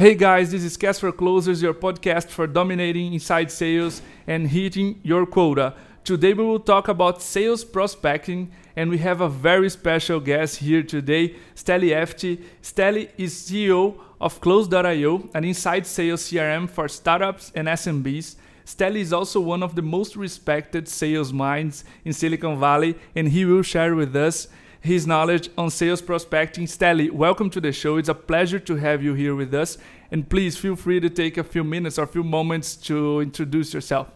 Hey guys, this is Cast for Closers, your podcast for dominating inside sales and hitting your quota. Today we will talk about sales prospecting and we have a very special guest here today, Steli Efti. Steli is CEO of Close.io, an inside sales CRM for startups and SMBs. Steli is also one of the most respected sales minds in Silicon Valley and he will share with us his knowledge on sales prospecting. Steli, welcome to the show. It's a pleasure to have you here with us. And please feel free to take a few minutes or a few moments to introduce yourself.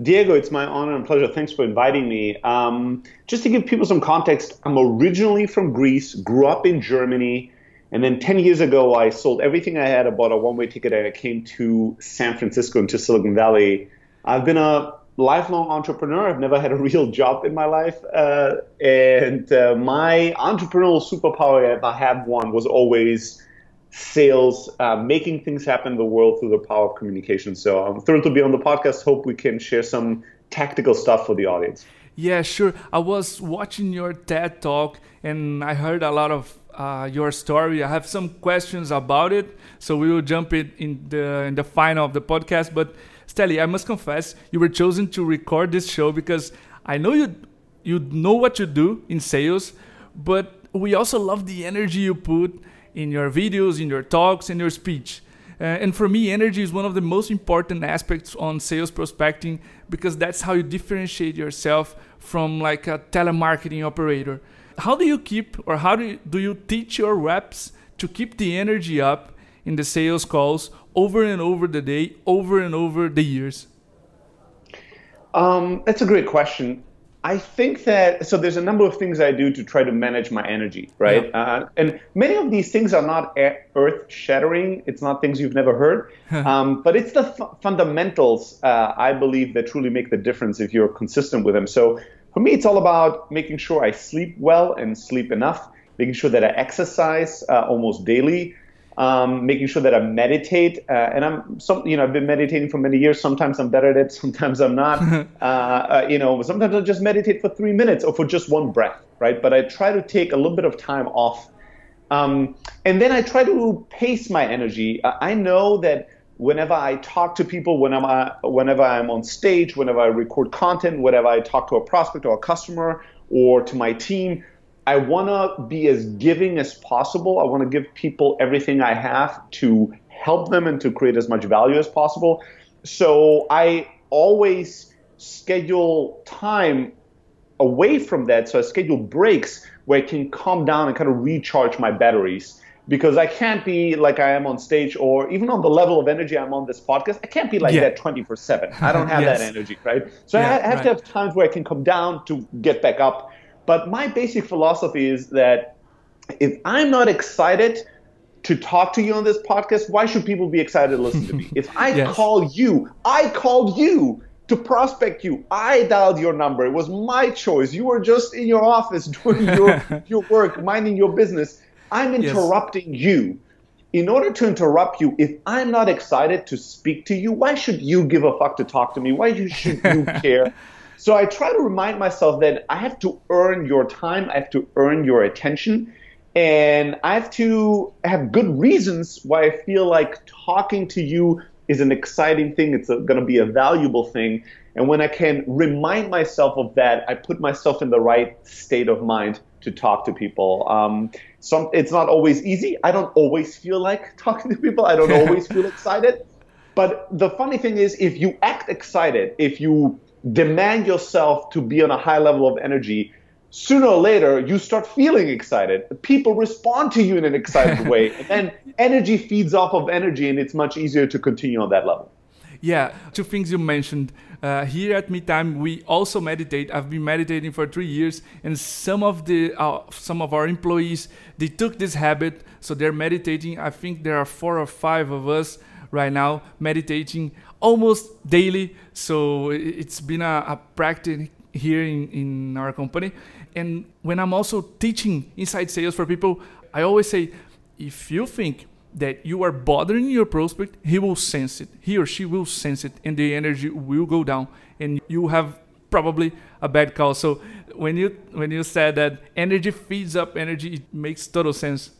Diego, it's my honor and pleasure. Thanks for inviting me. Um, just to give people some context, I'm originally from Greece, grew up in Germany, and then 10 years ago, I sold everything I had, I bought a one way ticket, and I came to San Francisco into Silicon Valley. I've been a lifelong entrepreneur. I've never had a real job in my life. Uh, and uh, my entrepreneurial superpower, if I have one, was always sales, uh, making things happen in the world through the power of communication. So I'm thrilled to be on the podcast. Hope we can share some tactical stuff for the audience. Yeah, sure. I was watching your TED talk and I heard a lot of uh, your story. I have some questions about it, so we will jump it in the in the final of the podcast. But Steli, I must confess, you were chosen to record this show because I know you you know what you do in sales, but we also love the energy you put in your videos, in your talks, in your speech. Uh, and for me, energy is one of the most important aspects on sales prospecting because that's how you differentiate yourself from like a telemarketing operator. How do you keep or how do you, do you teach your reps to keep the energy up in the sales calls over and over the day, over and over the years? Um, that's a great question. I think that so there's a number of things I do to try to manage my energy, right? Yeah. Uh, and many of these things are not earth shattering. It's not things you've never heard, um, but it's the f- fundamentals uh, I believe that truly make the difference if you're consistent with them. So for me, it's all about making sure I sleep well and sleep enough, making sure that I exercise uh, almost daily, um, making sure that I meditate. Uh, and I'm some, you know, I've been meditating for many years. Sometimes I'm better at it, sometimes I'm not. uh, uh, you know, sometimes I'll just meditate for three minutes or for just one breath, right? But I try to take a little bit of time off. Um, and then I try to pace my energy. I know that whenever I talk to people, whenever, I, whenever I'm on stage, whenever I record content, whenever I talk to a prospect or a customer or to my team, I want to be as giving as possible. I want to give people everything I have to help them and to create as much value as possible. So I always schedule time away from that. So I schedule breaks where I can calm down and kind of recharge my batteries because I can't be like I am on stage or even on the level of energy I'm on this podcast. I can't be like yeah. that 24 7. I don't have yes. that energy, right? So yeah, I have right. to have times where I can come down to get back up. But my basic philosophy is that if I'm not excited to talk to you on this podcast, why should people be excited to listen to me? If I yes. call you, I called you to prospect you. I dialed your number. It was my choice. You were just in your office doing your, your work, minding your business. I'm interrupting yes. you. In order to interrupt you, if I'm not excited to speak to you, why should you give a fuck to talk to me? Why should you care? So I try to remind myself that I have to earn your time, I have to earn your attention, and I have to have good reasons why I feel like talking to you is an exciting thing, it's going to be a valuable thing. And when I can remind myself of that, I put myself in the right state of mind to talk to people. Um, some, it's not always easy. I don't always feel like talking to people. I don't always feel excited. But the funny thing is, if you act excited, if you demand yourself to be on a high level of energy, sooner or later you start feeling excited. People respond to you in an excited way, and then energy feeds off of energy, and it's much easier to continue on that level. Yeah, two things you mentioned. Uh, here at Meetime, we also meditate. I've been meditating for three years, and some of the uh, some of our employees they took this habit, so they're meditating. I think there are four or five of us right now meditating almost daily. So it's been a, a practice here in, in our company. And when I'm also teaching inside sales for people, I always say if you think that you are bothering your prospect, he will sense it. He or she will sense it, and the energy will go down, and you have probably a bad call. So when you when you said that energy feeds up energy, it makes total sense.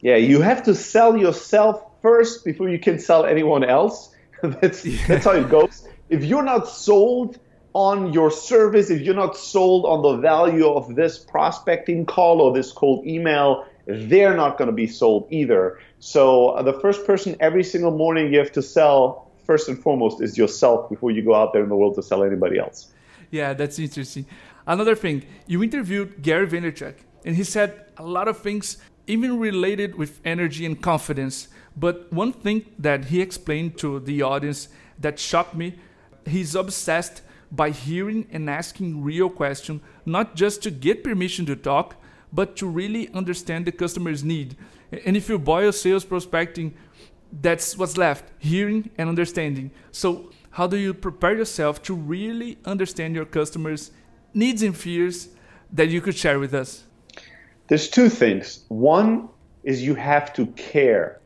Yeah, you have to sell yourself first before you can sell anyone else. that's yeah. that's how it goes. If you're not sold on your service, if you're not sold on the value of this prospecting call or this cold email, they're not going to be sold either. So uh, the first person every single morning you have to sell first and foremost is yourself before you go out there in the world to sell anybody else. Yeah, that's interesting. Another thing, you interviewed Gary Vaynerchuk, and he said a lot of things, even related with energy and confidence. But one thing that he explained to the audience that shocked me, he's obsessed by hearing and asking real questions, not just to get permission to talk, but to really understand the customer's need. And if you boil sales prospecting, that's what's left hearing and understanding. So, how do you prepare yourself to really understand your customers' needs and fears that you could share with us? There's two things. One is you have to care.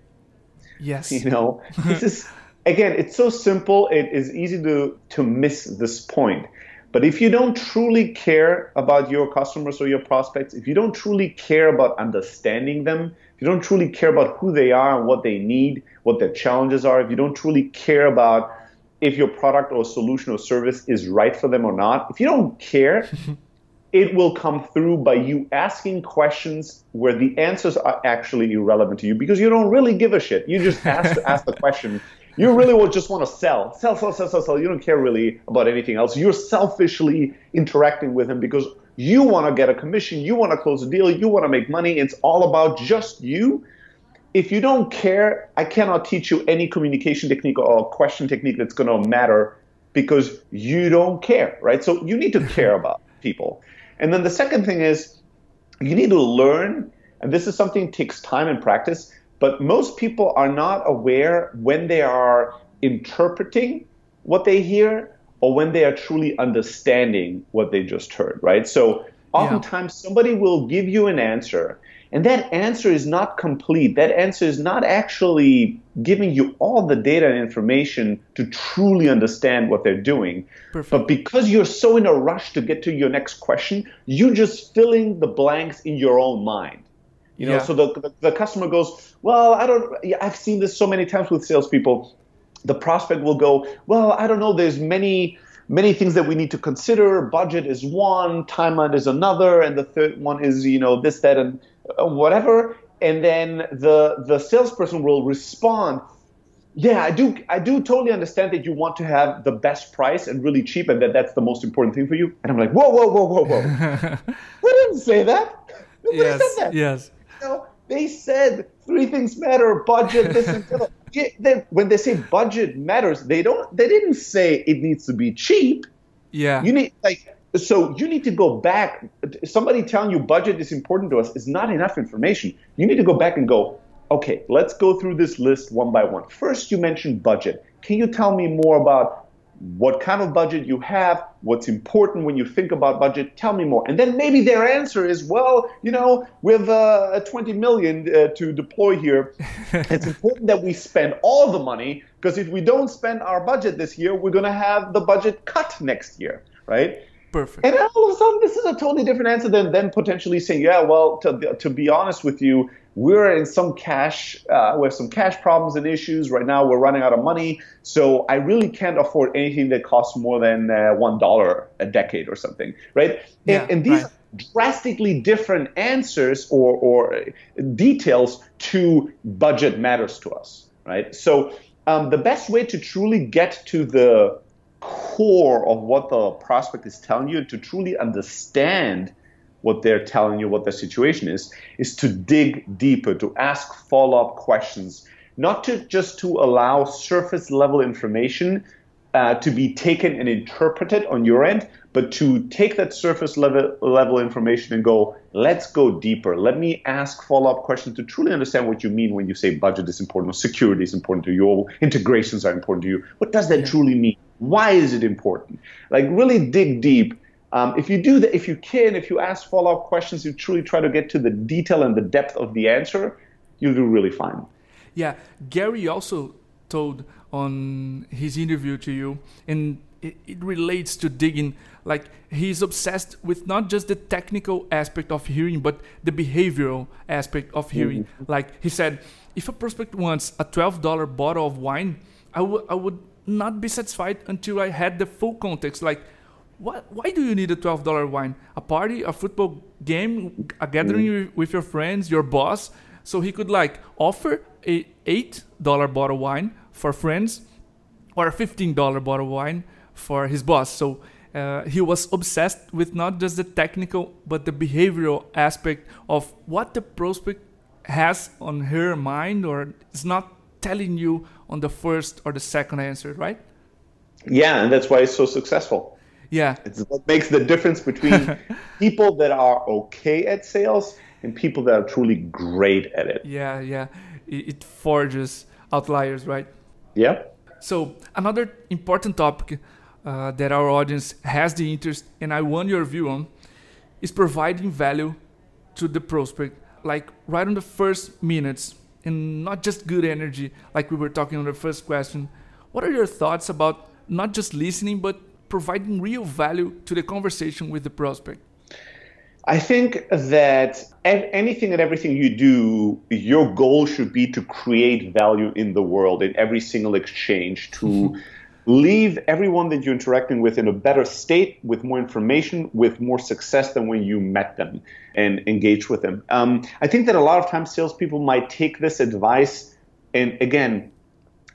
Yes. You know, this is again, it's so simple. It is easy to to miss this point. But if you don't truly care about your customers or your prospects, if you don't truly care about understanding them, if you don't truly care about who they are and what they need, what their challenges are, if you don't truly care about if your product or solution or service is right for them or not, if you don't care, it will come through by you asking questions where the answers are actually irrelevant to you because you don't really give a shit. You just ask to ask the question you really will just want to sell, sell, sell, sell, sell, sell. You don't care really about anything else. You're selfishly interacting with him because you want to get a commission, you want to close a deal, you want to make money. It's all about just you. If you don't care, I cannot teach you any communication technique or question technique that's going to matter because you don't care, right? So you need to care about people. And then the second thing is you need to learn, and this is something takes time and practice but most people are not aware when they are interpreting what they hear or when they are truly understanding what they just heard, right? So oftentimes yeah. somebody will give you an answer and that answer is not complete. That answer is not actually giving you all the data and information to truly understand what they're doing. Perfect. But because you're so in a rush to get to your next question, you're just filling the blanks in your own mind. You know, yeah. so the, the, the customer goes, well, I don't. I've seen this so many times with salespeople. The prospect will go, well, I don't know. There's many many things that we need to consider. Budget is one, timeline is another, and the third one is you know this, that, and uh, whatever. And then the the salesperson will respond, yeah, I do. I do totally understand that you want to have the best price and really cheap, and that that's the most important thing for you. And I'm like, whoa, whoa, whoa, whoa, whoa. we didn't say that. Nobody yes, said that. Yes know, they said three things matter: budget, this and that. Yeah, when they say budget matters, they don't. They didn't say it needs to be cheap. Yeah. You need like so you need to go back. Somebody telling you budget is important to us is not enough information. You need to go back and go. Okay, let's go through this list one by one. First, you mentioned budget. Can you tell me more about what kind of budget you have, what's important when you think about budget. Tell me more. And then maybe their answer is, well, you know, with uh, 20 million uh, to deploy here, it's important that we spend all the money because if we don't spend our budget this year, we're going to have the budget cut next year, right? Perfect. And all of a sudden, this is a totally different answer than then potentially saying, yeah, well, to, to be honest with you, we're in some cash, uh, we have some cash problems and issues. Right now, we're running out of money. So I really can't afford anything that costs more than uh, $1 a decade or something, right? Yeah, and, and these right. drastically different answers or, or details to budget matters to us, right? So um, the best way to truly get to the core of what the prospect is telling you to truly understand what they're telling you, what the situation is, is to dig deeper, to ask follow-up questions, not to just to allow surface level information uh, to be taken and interpreted on your end, but to take that surface level level information and go, let's go deeper. Let me ask follow-up questions to truly understand what you mean when you say budget is important or security is important to you or integrations are important to you. What does that truly mean? Why is it important? Like really dig deep. Um, if you do that, if you can, if you ask follow-up questions, you truly try to get to the detail and the depth of the answer, you'll do really fine. Yeah, Gary also told on his interview to you, and it, it relates to digging. Like he's obsessed with not just the technical aspect of hearing, but the behavioral aspect of hearing. Mm-hmm. Like he said, if a prospect wants a twelve dollar bottle of wine, I would I would not be satisfied until I had the full context. Like, what? Why do you need a twelve dollar wine? A party, a football game, a gathering mm. with your friends, your boss. So he could like offer a eight dollar bottle of wine for friends, or a fifteen dollar bottle of wine for his boss. So. Uh, he was obsessed with not just the technical but the behavioral aspect of what the prospect has on her mind or is not telling you on the first or the second answer, right? Yeah, and that's why it's so successful. Yeah. It's what makes the difference between people that are okay at sales and people that are truly great at it. Yeah, yeah. It forges outliers, right? Yeah. So, another important topic uh, that our audience has the interest, and I want your view on, is providing value to the prospect, like right on the first minutes and not just good energy, like we were talking on the first question. What are your thoughts about not just listening, but providing real value to the conversation with the prospect? I think that anything and everything you do, your goal should be to create value in the world in every single exchange, to mm-hmm leave everyone that you're interacting with in a better state with more information, with more success than when you met them and engage with them. Um, I think that a lot of times salespeople might take this advice and again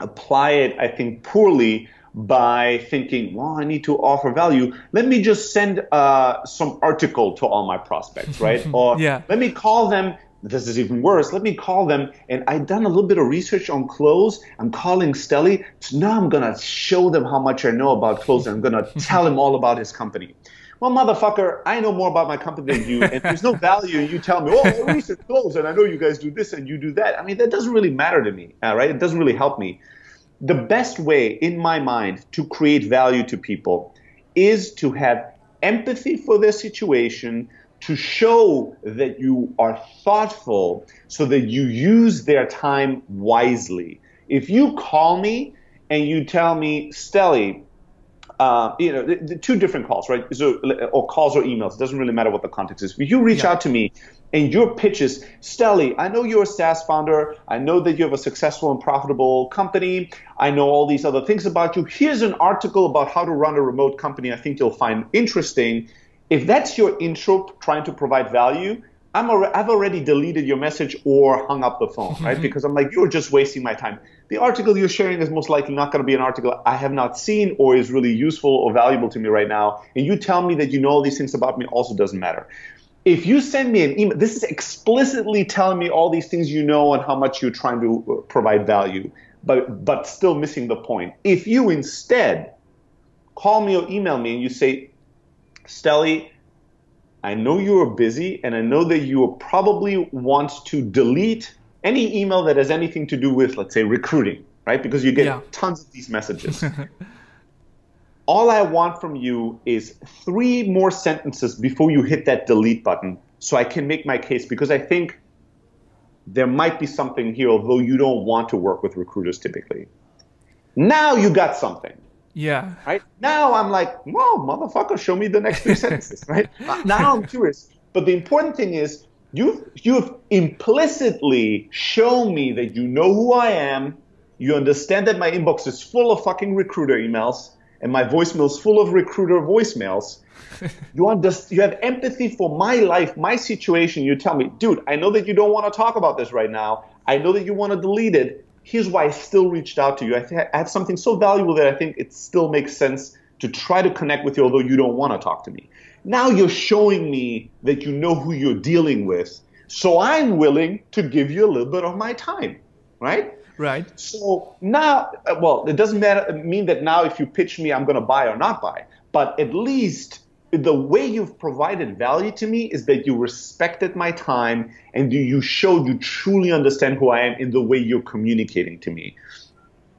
apply it, I think, poorly by thinking, well, I need to offer value. Let me just send uh, some article to all my prospects, right? or yeah. let me call them this is even worse. Let me call them. And I've done a little bit of research on Close. I'm calling Steli. So now I'm going to show them how much I know about Close I'm going to tell him all about his company. Well, motherfucker, I know more about my company than you, and there's no value you tell me, oh, I research Close, and I know you guys do this and you do that. I mean, that doesn't really matter to me, uh, right? It doesn't really help me. The best way, in my mind, to create value to people is to have empathy for their situation, to show that you are thoughtful so that you use their time wisely. If you call me and you tell me, Steli, uh, you know, the, the two different calls, right? So, or calls or emails. It doesn't really matter what the context is. If you reach yeah. out to me and your pitches. Steli, I know you're a SaaS founder. I know that you have a successful and profitable company. I know all these other things about you. Here's an article about how to run a remote company I think you'll find interesting if that's your intro trying to provide value, I'm already, I've already deleted your message or hung up the phone, right? Mm-hmm. because I'm like, you're just wasting my time. The article you're sharing is most likely not going to be an article I have not seen or is really useful or valuable to me right now. And you tell me that you know all these things about me also doesn't matter. If you send me an email, this is explicitly telling me all these things you know and how much you're trying to uh, provide value, but but still missing the point. If you instead call me or email me and you say, Steli, I know you are busy, and I know that you probably want to delete any email that has anything to do with, let's say, recruiting, right? Because you get yeah. tons of these messages. All I want from you is three more sentences before you hit that delete button so I can make my case because I think there might be something here, although you don't want to work with recruiters typically. Now you got something. Yeah. Right now, I'm like, whoa, motherfucker, show me the next three sentences. Right now, I'm curious. But the important thing is, you've you've implicitly shown me that you know who I am. You understand that my inbox is full of fucking recruiter emails, and my voicemail is full of recruiter voicemails. you understand, you have empathy for my life, my situation. You tell me, dude, I know that you don't want to talk about this right now. I know that you want to delete it here's why I still reached out to you. I, th- I have something so valuable that I think it still makes sense to try to connect with you, although you don't want to talk to me. Now you're showing me that you know who you're dealing with. So I'm willing to give you a little bit of my time, right? Right. So now, uh, well, it doesn't matter, mean that now if you pitch me, I'm going to buy or not buy. But at least the way you've provided value to me is that you respected my time and you showed you truly understand who I am in the way you're communicating to me.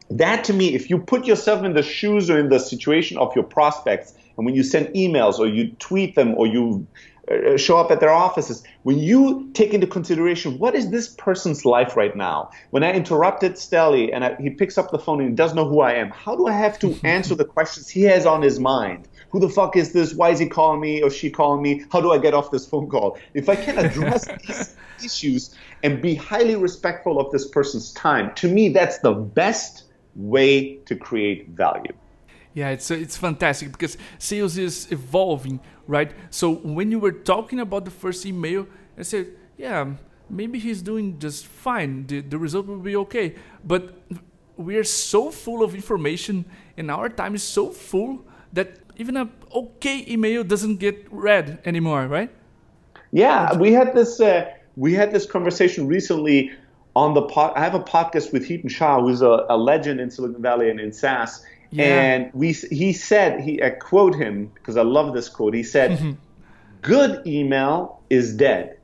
That to me, if you put yourself in the shoes or in the situation of your prospects, and when you send emails or you tweet them or you uh, show up at their offices. When you take into consideration what is this person's life right now? When I interrupted Steli and I, he picks up the phone and he doesn't know who I am, how do I have to answer the questions he has on his mind? Who the fuck is this? Why is he calling me or she calling me? How do I get off this phone call? If I can address these issues and be highly respectful of this person's time, to me, that's the best way to create value. Yeah, it's it's fantastic because sales is evolving, right? So when you were talking about the first email, I said, yeah, maybe he's doing just fine. The, the result will be okay. But we are so full of information and our time is so full that even a okay email doesn't get read anymore, right? Yeah, we had this uh, we had this conversation recently on the pod. I have a podcast with Hiten Shah, who's a, a legend in Silicon Valley and in SaaS yeah. And we, he said, he, I quote him because I love this quote. He said, mm-hmm. "Good email is dead.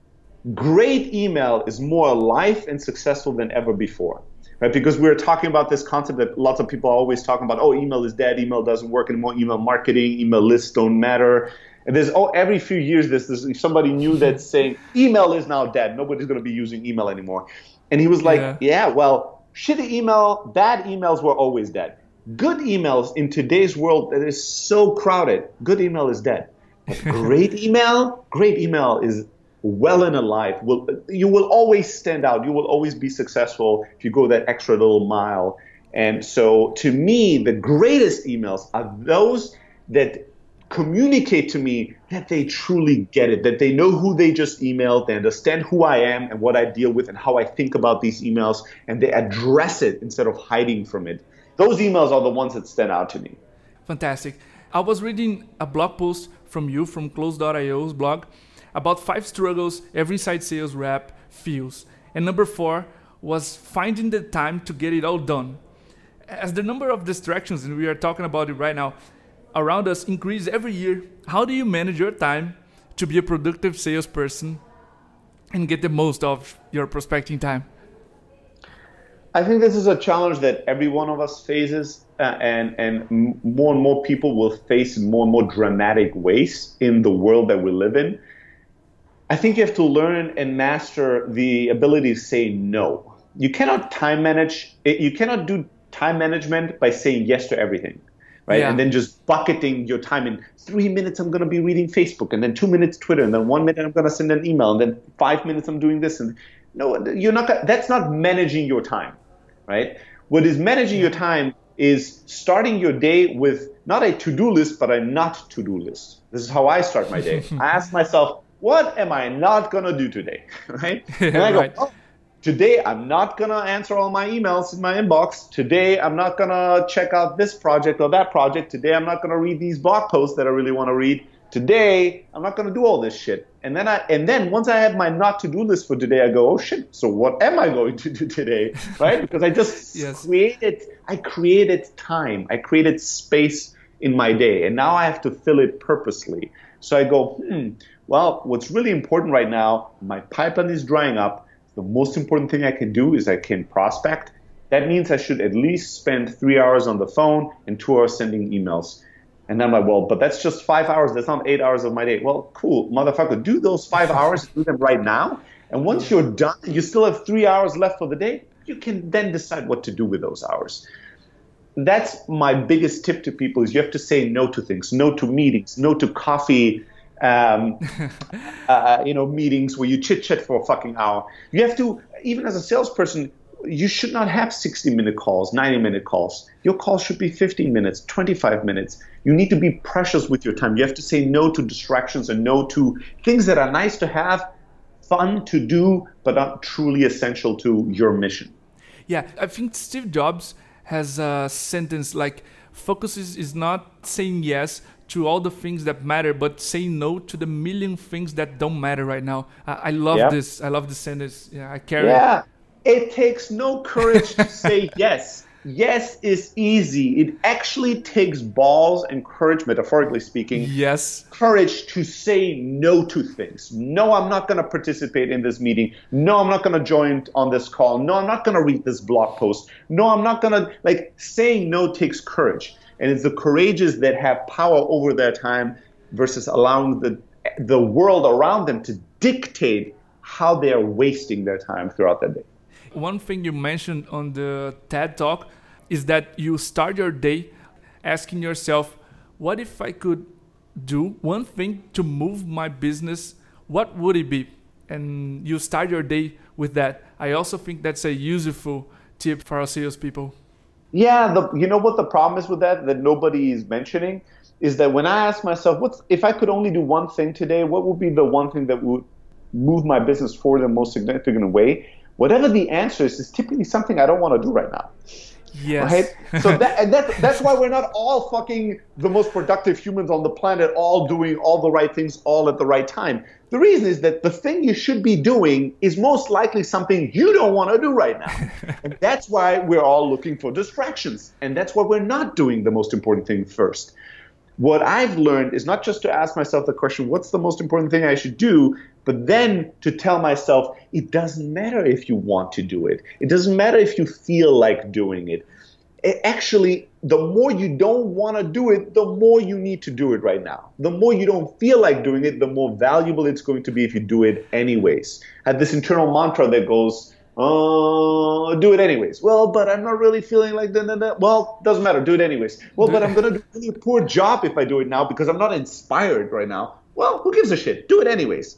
Great email is more alive and successful than ever before." Right? Because we are talking about this concept that lots of people are always talking about. Oh, email is dead. Email doesn't work anymore. Email marketing, email lists don't matter. And there's oh, every few years there's, there's somebody new that's saying email is now dead. Nobody's going to be using email anymore. And he was like, yeah, yeah well, shitty email, bad emails were always dead Good emails in today's world that is so crowded, good email is dead. But great email, great email is well and alive. Will you will always stand out. You will always be successful if you go that extra little mile. And so, to me, the greatest emails are those that communicate to me that they truly get it, that they know who they just emailed, they understand who I am and what I deal with and how I think about these emails, and they address it instead of hiding from it those emails are the ones that stand out to me. Fantastic. I was reading a blog post from you from Close.io's blog about five struggles every inside sales rep feels. And number four was finding the time to get it all done. As the number of distractions, and we are talking about it right now, around us increase every year, how do you manage your time to be a productive salesperson and get the most of your prospecting time? I think this is a challenge that every one of us faces, uh, and and more and more people will face in more and more dramatic ways in the world that we live in. I think you have to learn and master the ability to say no. You cannot time manage. You cannot do time management by saying yes to everything, right? Yeah. And then just bucketing your time in three minutes. I'm going to be reading Facebook, and then two minutes Twitter, and then one minute I'm going to send an email, and then five minutes I'm doing this. And no, you're not. That's not managing your time right? What is managing your time is starting your day with not a to-do list, but a not to-do list. This is how I start my day. I ask myself, what am I not gonna do today, right? And I go, right. oh, today I'm not gonna answer all my emails in my inbox. Today I'm not gonna check out this project or that project. Today I'm not gonna read these blog posts that I really want to read today I'm not going to do all this shit. And then I and then once I have my not to do list for today, I go, oh shit. So what am I going to do today, right? Because I just yes. created I created time, I created space in my day, and now I have to fill it purposely. So I go, hmm. Well, what's really important right now, my pipeline is drying up. The most important thing I can do is I can prospect. That means I should at least spend three hours on the phone and two hours sending emails. And I'm like, well, but that's just five hours. That's not eight hours of my day. Well, cool, motherfucker. Do those five hours, do them right now. And once you're done, you still have three hours left for the day. You can then decide what to do with those hours. That's my biggest tip to people: is you have to say no to things, no to meetings, no to coffee, um, uh, you know, meetings where you chit chat for a fucking hour. You have to, even as a salesperson, you should not have 60 minute calls, 90 minute calls. Your call should be 15 minutes, 25 minutes. You need to be precious with your time. You have to say no to distractions and no to things that are nice to have, fun to do, but not truly essential to your mission. Yeah, I think Steve Jobs has a sentence like focus is, is not saying yes to all the things that matter, but saying no to the million things that don't matter right now. I, I love yep. this. I love this sentence. Yeah, I carry yeah. it. It takes no courage to say yes. Yes is easy. It actually takes balls and courage, metaphorically speaking. Yes. Courage to say no to things. No, I'm not going to participate in this meeting. No, I'm not going to join on this call. No, I'm not going to read this blog post. No, I'm not going to, like, saying no takes courage. And it's the courageous that have power over their time versus allowing the the world around them to dictate how they are wasting their time throughout the day. One thing you mentioned on the TED Talk is that you start your day asking yourself, what if I could do one thing to move my business? What would it be? And you start your day with that. I also think that's a useful tip for our salespeople. Yeah, the, you know what the problem is with that that nobody is mentioning is that when I ask myself, what's if I could only do one thing today, what would be the one thing that would move my business forward in the most significant way? Whatever the answer is, is typically something I don't want to do right now. Yes. Right? So that and that's that's why we're not all fucking the most productive humans on the planet, all doing all the right things all at the right time. The reason is that the thing you should be doing is most likely something you don't want to do right now. and that's why we're all looking for distractions. And that's why we're not doing the most important thing first. What I've learned is not just to ask myself the question, what's the most important thing I should do, but then to tell myself, it doesn't matter if you want to do it. It doesn't matter if you feel like doing it. it actually, the more you don't want to do it, the more you need to do it right now. The more you don't feel like doing it, the more valuable it's going to be if you do it anyways. I have this internal mantra that goes, uh, do it anyways. Well, but I'm not really feeling like that. Well, doesn't matter. Do it anyways. Well, but I'm going to do a poor job if I do it now because I'm not inspired right now. Well, who gives a shit? Do it anyways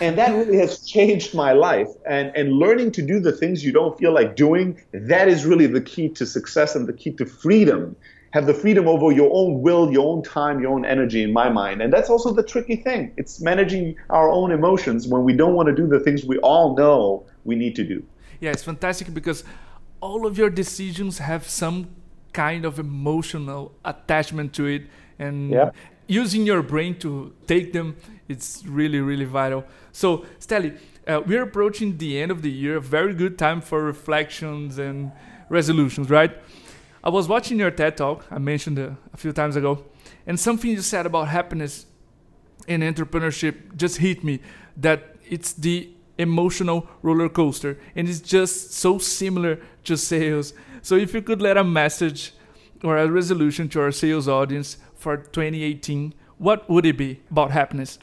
and that really has changed my life. And, and learning to do the things you don't feel like doing, that is really the key to success and the key to freedom. Have the freedom over your own will, your own time, your own energy, in my mind. And that's also the tricky thing. It's managing our own emotions when we don't want to do the things we all know we need to do. Yeah, it's fantastic because all of your decisions have some kind of emotional attachment to it. And yeah. using your brain to take them it's really really vital so Steli, uh, we're approaching the end of the year a very good time for reflections and resolutions right i was watching your ted talk i mentioned a, a few times ago and something you said about happiness in entrepreneurship just hit me that it's the emotional roller coaster and it's just so similar to sales so if you could let a message or a resolution to our sales audience for 2018 what would it be about happiness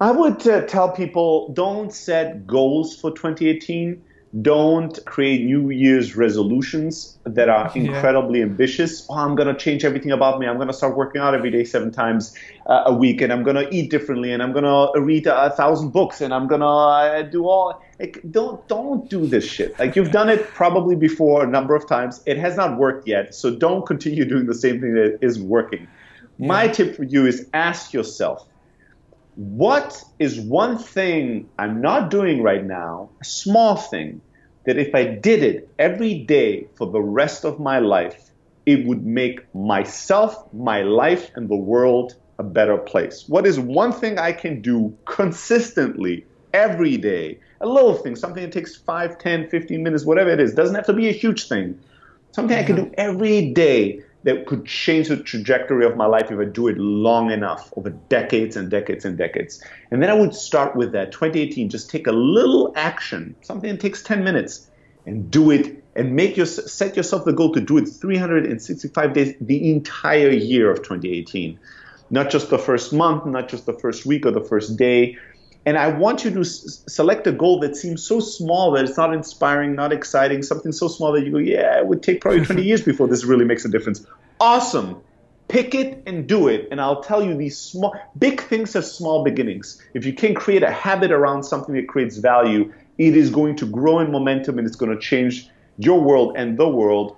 I would uh, tell people don't set goals for 2018. Don't create New Year's resolutions that are incredibly yeah. ambitious. Oh, I'm going to change everything about me. I'm going to start working out every day, seven times uh, a week, and I'm going to eat differently, and I'm going to read a, a, thousand books, and I'm going to uh, do all. Like, don't don't do this shit. Like you've done it probably before a number of times. It has not worked yet, so don't continue doing the same thing that isn't working. Yeah. My tip for you is ask yourself what is one thing I'm not doing right now, a small thing, that if I did it every day for the rest of my life, it would make myself, my life, and the world a better place? What is one thing I can do consistently every day? A little thing, something that takes 5, 10, 15 minutes, whatever it is. Doesn't have to be a huge thing. Something I can do mm-hmm. every day that could change the trajectory of my life if I do it long enough over decades and decades and decades. And then I would start with that 2018, just take a little action, something that takes 10 minutes, and do it and make your set yourself the goal to do it 365 days the entire year of 2018. Not just the first month, not just the first week or the first day, and I want you to s- select a goal that seems so small that it's not inspiring, not exciting, something so small that you go, yeah, it would take probably 20 years before this really makes a difference. Awesome. Pick it and do it. And I'll tell you these small, big things have small beginnings. If you can create a habit around something that creates value, it is going to grow in momentum and it's going to change your world and the world.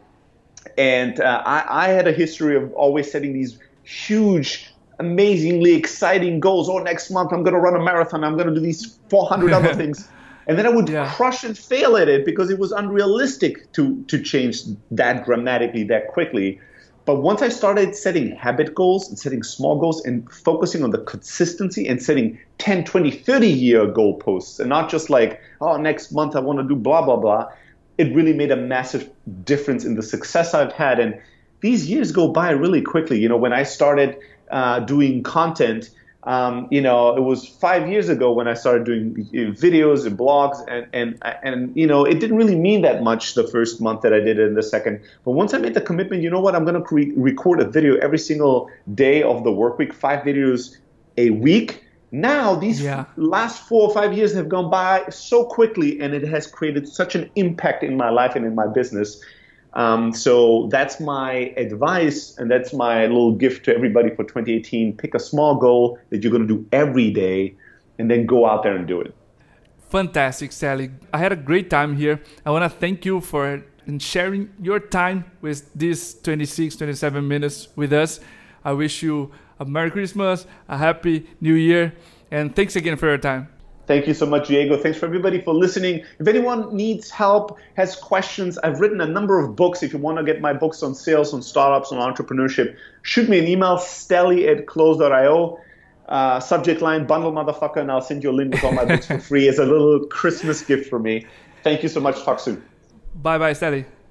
And uh, I, I had a history of always setting these huge amazingly exciting goals. Oh, next month I'm going to run a marathon. I'm going to do these 400 other things. And then I would yeah. crush and fail at it because it was unrealistic to, to change that dramatically, that quickly. But once I started setting habit goals and setting small goals and focusing on the consistency and setting 10, 20, 30 year goalposts and not just like, oh, next month I want to do blah, blah, blah, it really made a massive difference in the success I've had. And these years go by really quickly. You know, when I started uh, doing content. Um, you know, it was five years ago when I started doing videos and blogs, and and and you know, it didn't really mean that much the first month that I did it, and the second. But once I made the commitment, you know what, I'm going to re- record a video every single day of the work week, five videos a week. Now, these Yeah. last four or five years have gone by so quickly, and it has created such an impact in my life and in my business. Um, so that's my advice, and that's my little gift to everybody for 2018. Pick a small goal that you're going to do every day, and then go out there and do it. Fantastic, Sally. I had a great time here. I want to thank you for sharing your time with these 26, 27 minutes with us. I wish you a Merry Christmas, a Happy New Year, and thanks again for your time. Thank you so much, Diego. Thanks for everybody for listening. If anyone needs help, has questions, I've written a number of books. If you want to get my books on sales, on startups, on entrepreneurship, shoot me an email, steli at close.io. Uh, subject line, bundle motherfucker, and I'll send you a link with all my books for free as a little Christmas gift for me. Thank you so much. Talk soon. Bye bye, Sally.